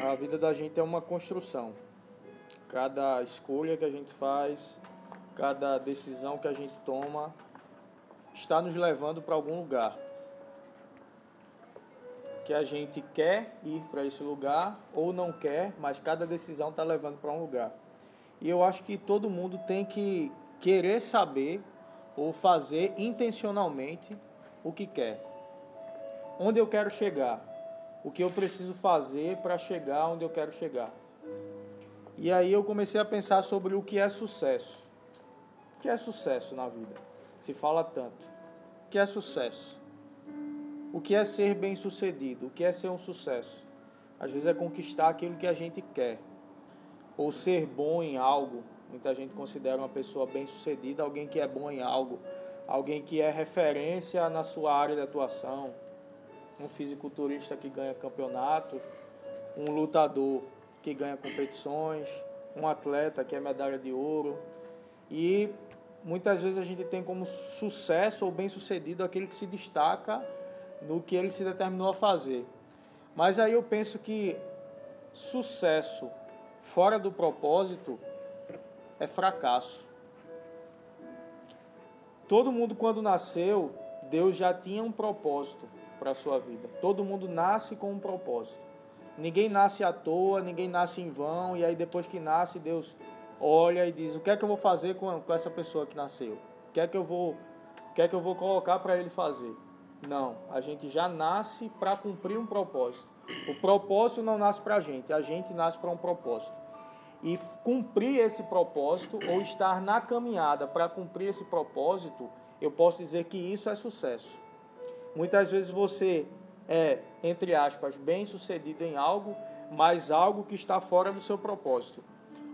A vida da gente é uma construção. Cada escolha que a gente faz, cada decisão que a gente toma, está nos levando para algum lugar. Que a gente quer ir para esse lugar ou não quer, mas cada decisão está levando para um lugar. E eu acho que todo mundo tem que querer saber ou fazer intencionalmente o que quer. Onde eu quero chegar? O que eu preciso fazer para chegar onde eu quero chegar? E aí eu comecei a pensar sobre o que é sucesso. O que é sucesso na vida? Se fala tanto. O que é sucesso? O que é ser bem-sucedido? O que é ser um sucesso? Às vezes é conquistar aquilo que a gente quer ou ser bom em algo. Muita gente considera uma pessoa bem-sucedida alguém que é bom em algo, alguém que é referência na sua área de atuação, um fisiculturista que ganha campeonato, um lutador que ganha competições, um atleta que é medalha de ouro. E muitas vezes a gente tem como sucesso ou bem-sucedido aquele que se destaca no que ele se determinou a fazer. Mas aí eu penso que sucesso fora do propósito é fracasso. Todo mundo, quando nasceu, Deus já tinha um propósito para a sua vida. Todo mundo nasce com um propósito. Ninguém nasce à toa, ninguém nasce em vão, e aí depois que nasce, Deus olha e diz: O que é que eu vou fazer com, com essa pessoa que nasceu? O que é que eu vou, o que é que eu vou colocar para ele fazer? Não, a gente já nasce para cumprir um propósito. O propósito não nasce para a gente, a gente nasce para um propósito. E cumprir esse propósito, ou estar na caminhada para cumprir esse propósito, eu posso dizer que isso é sucesso. Muitas vezes você é, entre aspas, bem sucedido em algo, mas algo que está fora do seu propósito.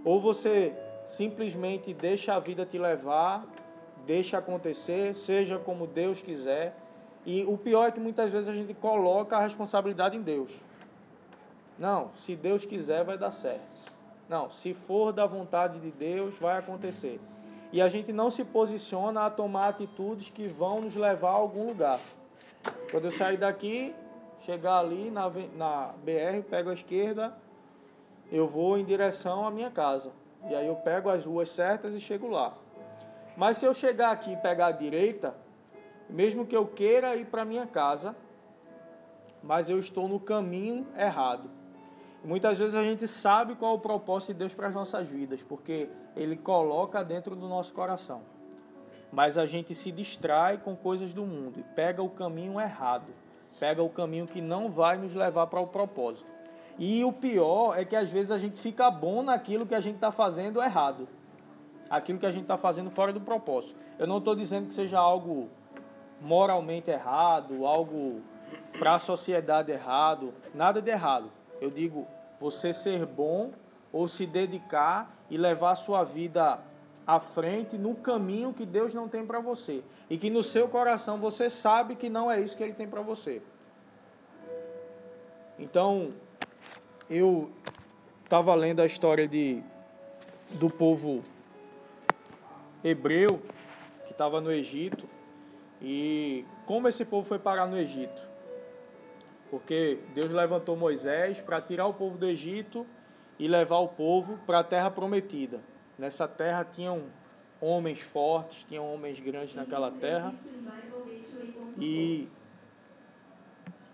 Ou você simplesmente deixa a vida te levar, deixa acontecer, seja como Deus quiser, e o pior é que muitas vezes a gente coloca a responsabilidade em Deus. Não, se Deus quiser, vai dar certo. Não, se for da vontade de Deus, vai acontecer. E a gente não se posiciona a tomar atitudes que vão nos levar a algum lugar. Quando eu sair daqui, chegar ali na, na BR, pego a esquerda, eu vou em direção à minha casa. E aí eu pego as ruas certas e chego lá. Mas se eu chegar aqui e pegar a direita, mesmo que eu queira ir para minha casa, mas eu estou no caminho errado. Muitas vezes a gente sabe qual é o propósito de Deus para as nossas vidas, porque Ele coloca dentro do nosso coração. Mas a gente se distrai com coisas do mundo e pega o caminho errado, pega o caminho que não vai nos levar para o propósito. E o pior é que às vezes a gente fica bom naquilo que a gente está fazendo errado, aquilo que a gente está fazendo fora do propósito. Eu não estou dizendo que seja algo moralmente errado, algo para a sociedade errado, nada de errado. Eu digo você ser bom ou se dedicar e levar a sua vida à frente no caminho que Deus não tem para você e que no seu coração você sabe que não é isso que ele tem para você. Então, eu estava lendo a história de do povo hebreu que estava no Egito e como esse povo foi parar no Egito? Porque Deus levantou Moisés para tirar o povo do Egito e levar o povo para a terra prometida. Nessa terra tinham homens fortes, tinham homens grandes naquela terra. E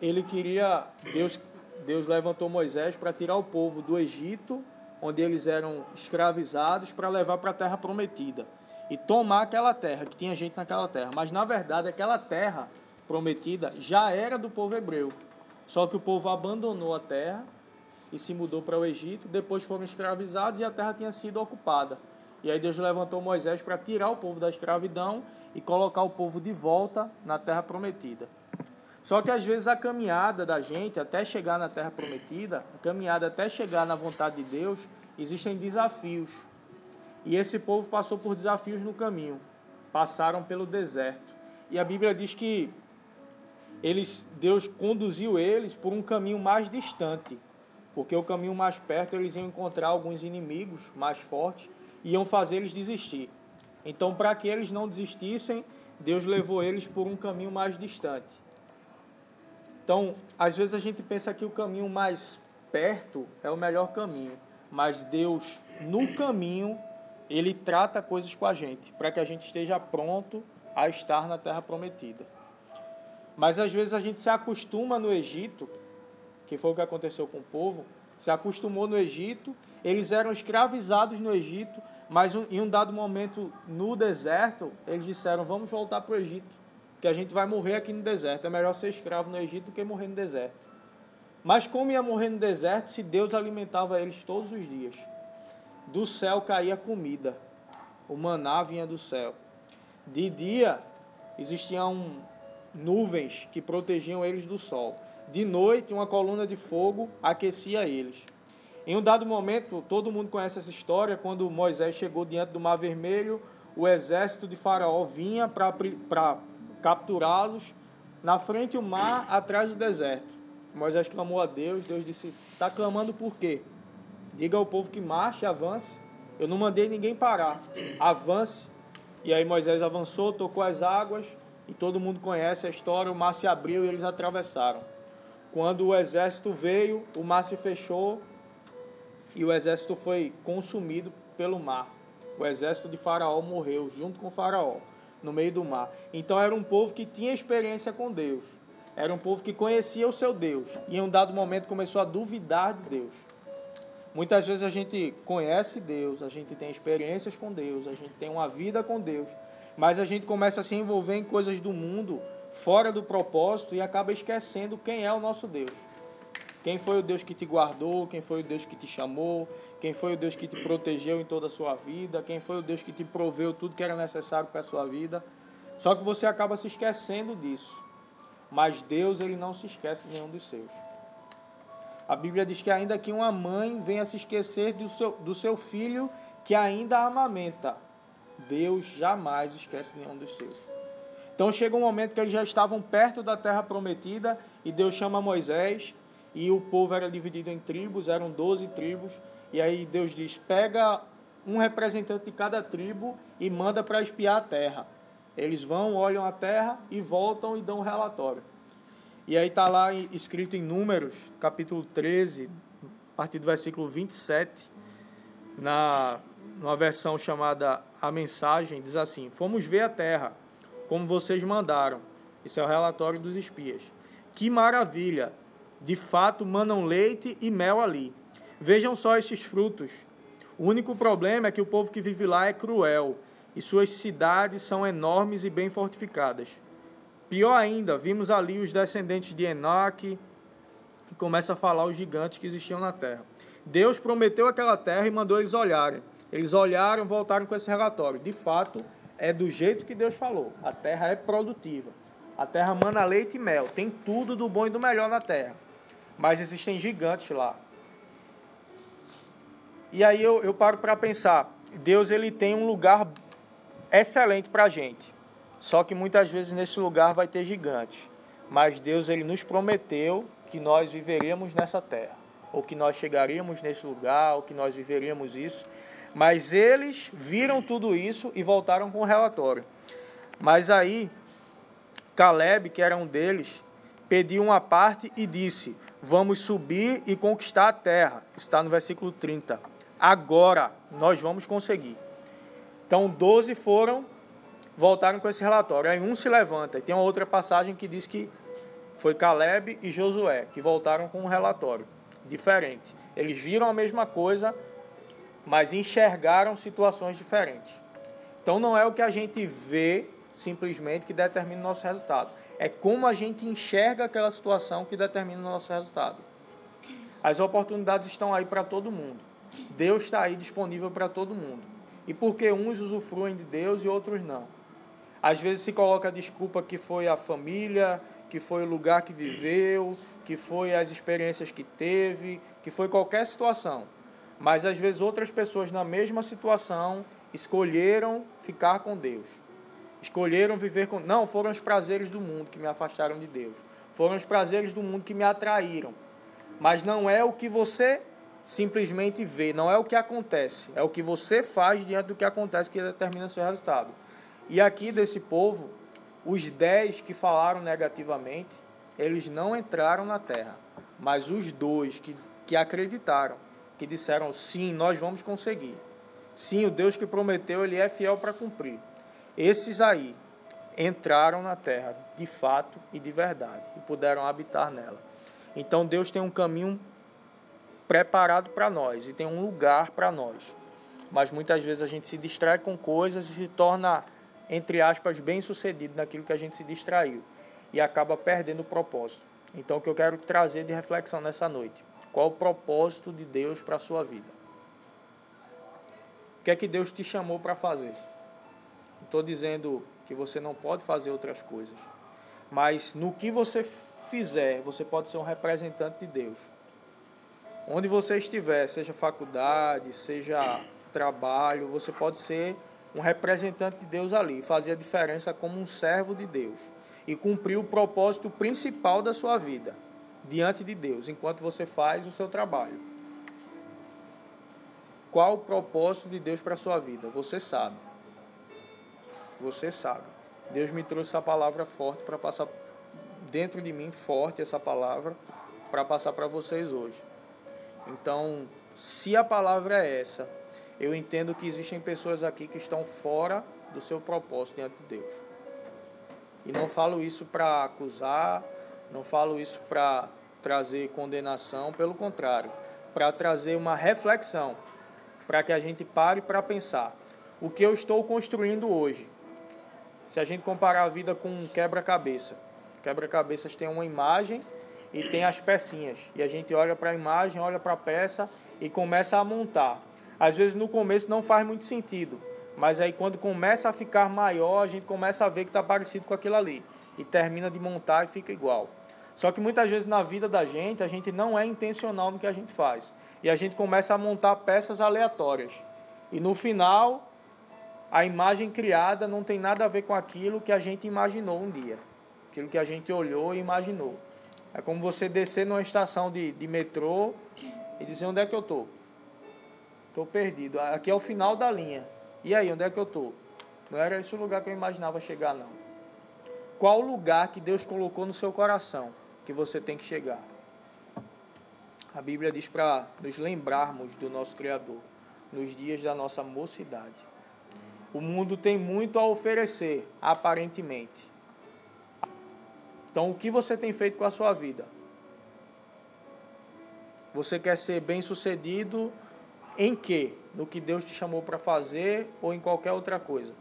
ele queria, Deus, Deus levantou Moisés para tirar o povo do Egito, onde eles eram escravizados, para levar para a terra prometida e tomar aquela terra, que tinha gente naquela terra. Mas na verdade, aquela terra prometida já era do povo hebreu. Só que o povo abandonou a terra e se mudou para o Egito, depois foram escravizados e a terra tinha sido ocupada. E aí Deus levantou Moisés para tirar o povo da escravidão e colocar o povo de volta na terra prometida. Só que às vezes a caminhada da gente até chegar na terra prometida, a caminhada até chegar na vontade de Deus, existem desafios. E esse povo passou por desafios no caminho, passaram pelo deserto. E a Bíblia diz que eles, Deus conduziu eles por um caminho mais distante, porque o caminho mais perto eles iam encontrar alguns inimigos mais fortes e iam fazer eles desistir. Então, para que eles não desistissem, Deus levou eles por um caminho mais distante. Então, às vezes a gente pensa que o caminho mais perto é o melhor caminho, mas Deus, no caminho, Ele trata coisas com a gente, para que a gente esteja pronto a estar na terra prometida. Mas às vezes a gente se acostuma no Egito, que foi o que aconteceu com o povo, se acostumou no Egito, eles eram escravizados no Egito, mas em um dado momento no deserto, eles disseram: Vamos voltar para o Egito, que a gente vai morrer aqui no deserto. É melhor ser escravo no Egito do que morrer no deserto. Mas como ia morrer no deserto se Deus alimentava eles todos os dias? Do céu caía comida, o maná vinha do céu. De dia existiam nuvens que protegiam eles do sol. De noite, uma coluna de fogo aquecia eles. Em um dado momento, todo mundo conhece essa história, quando Moisés chegou diante do Mar Vermelho, o exército de Faraó vinha para capturá-los, na frente o mar, atrás o deserto. Moisés clamou a Deus, Deus disse: Está clamando por quê? Diga ao povo que marche, avance. Eu não mandei ninguém parar. Avance. E aí Moisés avançou, tocou as águas, e todo mundo conhece a história: o mar se abriu e eles atravessaram. Quando o exército veio, o mar se fechou e o exército foi consumido pelo mar. O exército de Faraó morreu junto com Faraó no meio do mar. Então era um povo que tinha experiência com Deus. Era um povo que conhecia o seu Deus e em um dado momento começou a duvidar de Deus. Muitas vezes a gente conhece Deus, a gente tem experiências com Deus, a gente tem uma vida com Deus, mas a gente começa a se envolver em coisas do mundo fora do propósito e acaba esquecendo quem é o nosso Deus. Quem foi o Deus que te guardou, quem foi o Deus que te chamou, quem foi o Deus que te protegeu em toda a sua vida, quem foi o Deus que te proveu tudo que era necessário para a sua vida. Só que você acaba se esquecendo disso. Mas Deus, ele não se esquece de nenhum dos seus. A Bíblia diz que ainda que uma mãe venha se esquecer do seu, do seu filho que ainda amamenta, Deus jamais esquece nenhum dos seus. Então chega um momento que eles já estavam perto da terra prometida e Deus chama Moisés e o povo era dividido em tribos, eram 12 tribos, e aí Deus diz: pega um representante de cada tribo e manda para espiar a terra. Eles vão, olham a terra e voltam e dão um relatório. E aí está lá escrito em Números, capítulo 13, a partir do versículo 27, na numa versão chamada A Mensagem, diz assim: Fomos ver a terra, como vocês mandaram. Isso é o relatório dos espias. Que maravilha! De fato, manam leite e mel ali. Vejam só estes frutos. O único problema é que o povo que vive lá é cruel e suas cidades são enormes e bem fortificadas. Pior ainda, vimos ali os descendentes de Enoque e começa a falar os gigantes que existiam na terra. Deus prometeu aquela terra e mandou eles olharem. Eles olharam, voltaram com esse relatório. De fato, é do jeito que Deus falou. A terra é produtiva. A terra mana leite e mel. Tem tudo do bom e do melhor na terra mas existem gigantes lá. E aí eu, eu paro para pensar, Deus ele tem um lugar excelente para a gente, só que muitas vezes nesse lugar vai ter gigantes, mas Deus ele nos prometeu que nós viveríamos nessa terra, ou que nós chegaríamos nesse lugar, ou que nós viveríamos isso, mas eles viram tudo isso e voltaram com o relatório. Mas aí, Caleb, que era um deles, pediu uma parte e disse: vamos subir e conquistar a terra. Está no versículo 30. Agora nós vamos conseguir. Então, 12 foram, voltaram com esse relatório. Aí um se levanta. E tem uma outra passagem que diz que foi Caleb e Josué que voltaram com um relatório diferente. Eles viram a mesma coisa, mas enxergaram situações diferentes. Então, não é o que a gente vê simplesmente que determina o nosso resultado é como a gente enxerga aquela situação que determina o nosso resultado. As oportunidades estão aí para todo mundo. Deus está aí disponível para todo mundo. E porque uns usufruem de Deus e outros não. Às vezes se coloca a desculpa que foi a família, que foi o lugar que viveu, que foi as experiências que teve, que foi qualquer situação. Mas às vezes outras pessoas na mesma situação escolheram ficar com Deus. Escolheram viver com. Não, foram os prazeres do mundo que me afastaram de Deus. Foram os prazeres do mundo que me atraíram. Mas não é o que você simplesmente vê, não é o que acontece. É o que você faz diante do que acontece que determina seu resultado. E aqui desse povo, os dez que falaram negativamente, eles não entraram na terra. Mas os dois que, que acreditaram, que disseram sim, nós vamos conseguir. Sim, o Deus que prometeu, ele é fiel para cumprir. Esses aí entraram na terra de fato e de verdade e puderam habitar nela. Então Deus tem um caminho preparado para nós e tem um lugar para nós. Mas muitas vezes a gente se distrai com coisas e se torna, entre aspas, bem sucedido naquilo que a gente se distraiu e acaba perdendo o propósito. Então, o que eu quero trazer de reflexão nessa noite: qual o propósito de Deus para a sua vida? O que é que Deus te chamou para fazer? Estou dizendo que você não pode fazer outras coisas, mas no que você fizer, você pode ser um representante de Deus. Onde você estiver, seja faculdade, seja trabalho, você pode ser um representante de Deus ali, fazer a diferença como um servo de Deus e cumprir o propósito principal da sua vida diante de Deus, enquanto você faz o seu trabalho. Qual o propósito de Deus para a sua vida? Você sabe. Você sabe. Deus me trouxe essa palavra forte para passar dentro de mim, forte essa palavra, para passar para vocês hoje. Então, se a palavra é essa, eu entendo que existem pessoas aqui que estão fora do seu propósito diante de Deus. E não falo isso para acusar, não falo isso para trazer condenação, pelo contrário, para trazer uma reflexão, para que a gente pare para pensar o que eu estou construindo hoje. Se a gente comparar a vida com um quebra-cabeça, quebra-cabeças tem uma imagem e tem as pecinhas, e a gente olha para a imagem, olha para a peça e começa a montar. Às vezes no começo não faz muito sentido, mas aí quando começa a ficar maior, a gente começa a ver que está parecido com aquilo ali. E termina de montar e fica igual. Só que muitas vezes na vida da gente, a gente não é intencional no que a gente faz. E a gente começa a montar peças aleatórias. E no final, a imagem criada não tem nada a ver com aquilo que a gente imaginou um dia. Aquilo que a gente olhou e imaginou. É como você descer numa estação de, de metrô e dizer onde é que eu estou. Estou perdido. Aqui é o final da linha. E aí, onde é que eu estou? Não era esse o lugar que eu imaginava chegar, não. Qual o lugar que Deus colocou no seu coração que você tem que chegar? A Bíblia diz para nos lembrarmos do nosso Criador nos dias da nossa mocidade. O mundo tem muito a oferecer, aparentemente. Então, o que você tem feito com a sua vida? Você quer ser bem sucedido em quê? No que Deus te chamou para fazer ou em qualquer outra coisa.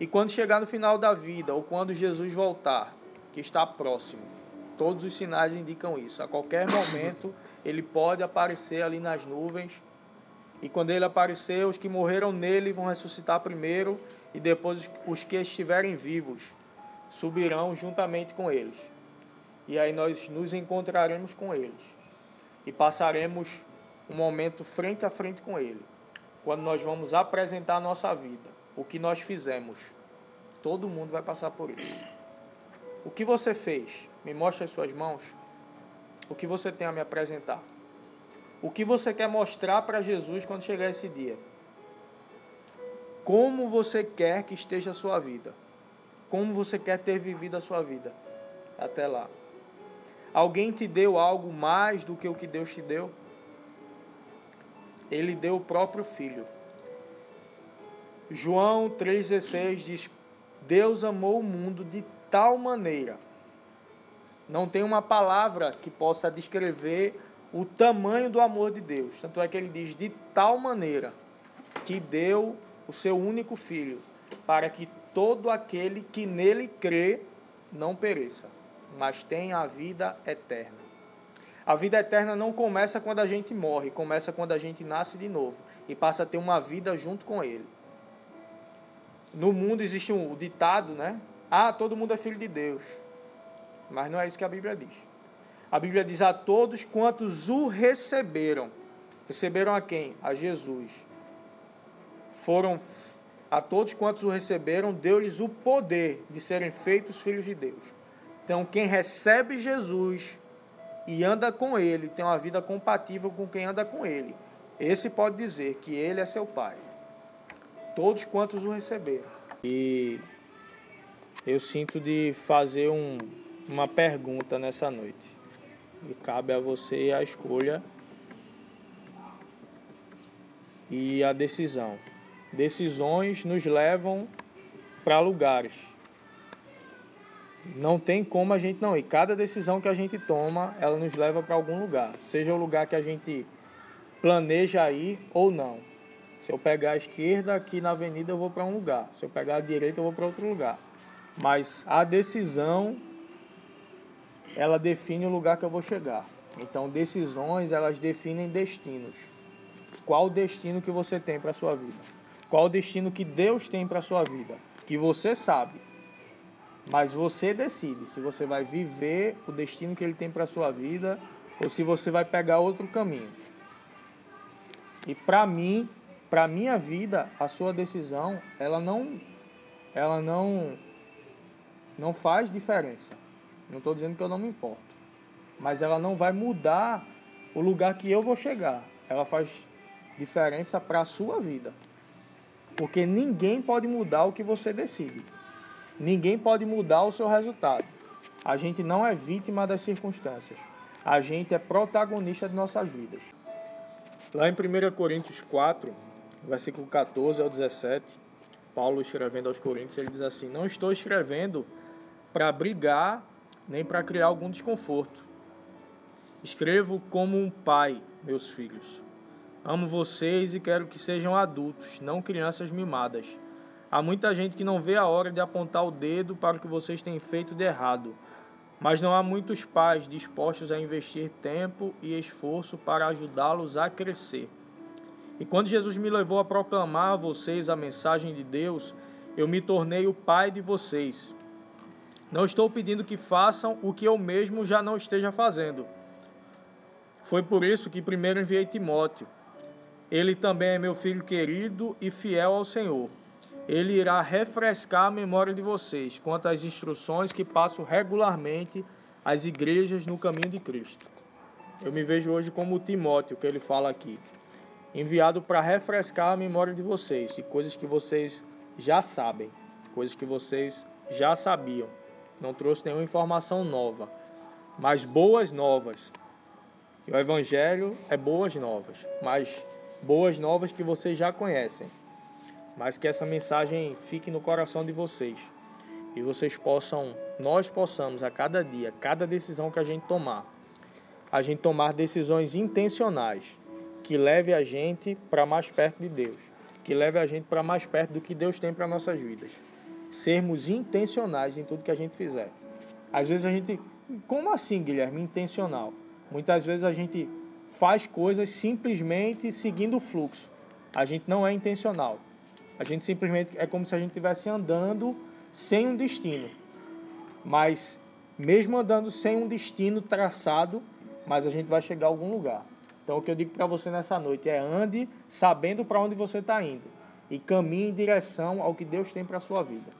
E quando chegar no final da vida ou quando Jesus voltar, que está próximo, todos os sinais indicam isso. A qualquer momento ele pode aparecer ali nas nuvens. E quando ele aparecer, os que morreram nele vão ressuscitar primeiro e depois os que estiverem vivos subirão juntamente com eles. E aí nós nos encontraremos com eles e passaremos um momento frente a frente com Ele, quando nós vamos apresentar a nossa vida, o que nós fizemos. Todo mundo vai passar por isso. O que você fez? Me mostre as suas mãos. O que você tem a me apresentar? O que você quer mostrar para Jesus quando chegar esse dia? Como você quer que esteja a sua vida? Como você quer ter vivido a sua vida? Até lá. Alguém te deu algo mais do que o que Deus te deu? ele deu o próprio filho. João 3,16 diz: Deus amou o mundo de tal maneira. Não tem uma palavra que possa descrever o tamanho do amor de Deus. Tanto é que ele diz: de tal maneira que deu o seu único filho, para que todo aquele que nele crê não pereça, mas tenha a vida eterna. A vida eterna não começa quando a gente morre, começa quando a gente nasce de novo e passa a ter uma vida junto com Ele. No mundo existe um ditado, né? Ah, todo mundo é filho de Deus. Mas não é isso que a Bíblia diz. A Bíblia diz a todos quantos o receberam. Receberam a quem? A Jesus. Foram a todos quantos o receberam, deu-lhes o poder de serem feitos filhos de Deus. Então, quem recebe Jesus e anda com ele, tem uma vida compatível com quem anda com ele. Esse pode dizer que ele é seu pai. Todos quantos o receberam. E eu sinto de fazer um, uma pergunta nessa noite. E cabe a você a escolha e a decisão. Decisões nos levam para lugares. Não tem como a gente não ir. Cada decisão que a gente toma, ela nos leva para algum lugar. Seja o lugar que a gente planeja ir ou não. Se eu pegar a esquerda aqui na avenida, eu vou para um lugar. Se eu pegar a direita, eu vou para outro lugar. Mas a decisão, ela define o lugar que eu vou chegar. Então, decisões, elas definem destinos. Qual o destino que você tem para a sua vida? Qual o destino que Deus tem para a sua vida? Que você sabe. Mas você decide se você vai viver o destino que Ele tem para a sua vida ou se você vai pegar outro caminho. E para mim, para minha vida, a sua decisão, ela não, ela não, não faz diferença. Não estou dizendo que eu não me importo, mas ela não vai mudar o lugar que eu vou chegar. Ela faz diferença para a sua vida. Porque ninguém pode mudar o que você decide. Ninguém pode mudar o seu resultado. A gente não é vítima das circunstâncias. A gente é protagonista de nossas vidas. Lá em 1 Coríntios 4, versículo 14 ao 17, Paulo escrevendo aos Coríntios, ele diz assim: Não estou escrevendo para brigar nem para criar algum desconforto. Escrevo como um pai, meus filhos. Amo vocês e quero que sejam adultos, não crianças mimadas. Há muita gente que não vê a hora de apontar o dedo para o que vocês têm feito de errado, mas não há muitos pais dispostos a investir tempo e esforço para ajudá-los a crescer. E quando Jesus me levou a proclamar a vocês a mensagem de Deus, eu me tornei o pai de vocês. Não estou pedindo que façam o que eu mesmo já não esteja fazendo. Foi por isso que primeiro enviei Timóteo ele também é meu filho querido e fiel ao Senhor. Ele irá refrescar a memória de vocês quanto às instruções que passo regularmente às igrejas no caminho de Cristo. Eu me vejo hoje como Timóteo, que ele fala aqui, enviado para refrescar a memória de vocês e coisas que vocês já sabem, coisas que vocês já sabiam. Não trouxe nenhuma informação nova, mas boas novas. E o Evangelho é boas novas, mas boas novas que vocês já conhecem, mas que essa mensagem fique no coração de vocês. E vocês possam, nós possamos a cada dia, cada decisão que a gente tomar, a gente tomar decisões intencionais que leve a gente para mais perto de Deus, que leve a gente para mais perto do que Deus tem para nossas vidas. Sermos intencionais em tudo que a gente fizer. Às vezes a gente, como assim, Guilherme, intencional? Muitas vezes a gente faz coisas simplesmente seguindo o fluxo. A gente não é intencional. A gente simplesmente é como se a gente estivesse andando sem um destino. Mas mesmo andando sem um destino traçado, mas a gente vai chegar a algum lugar. Então o que eu digo para você nessa noite é ande sabendo para onde você está indo e caminhe em direção ao que Deus tem para a sua vida.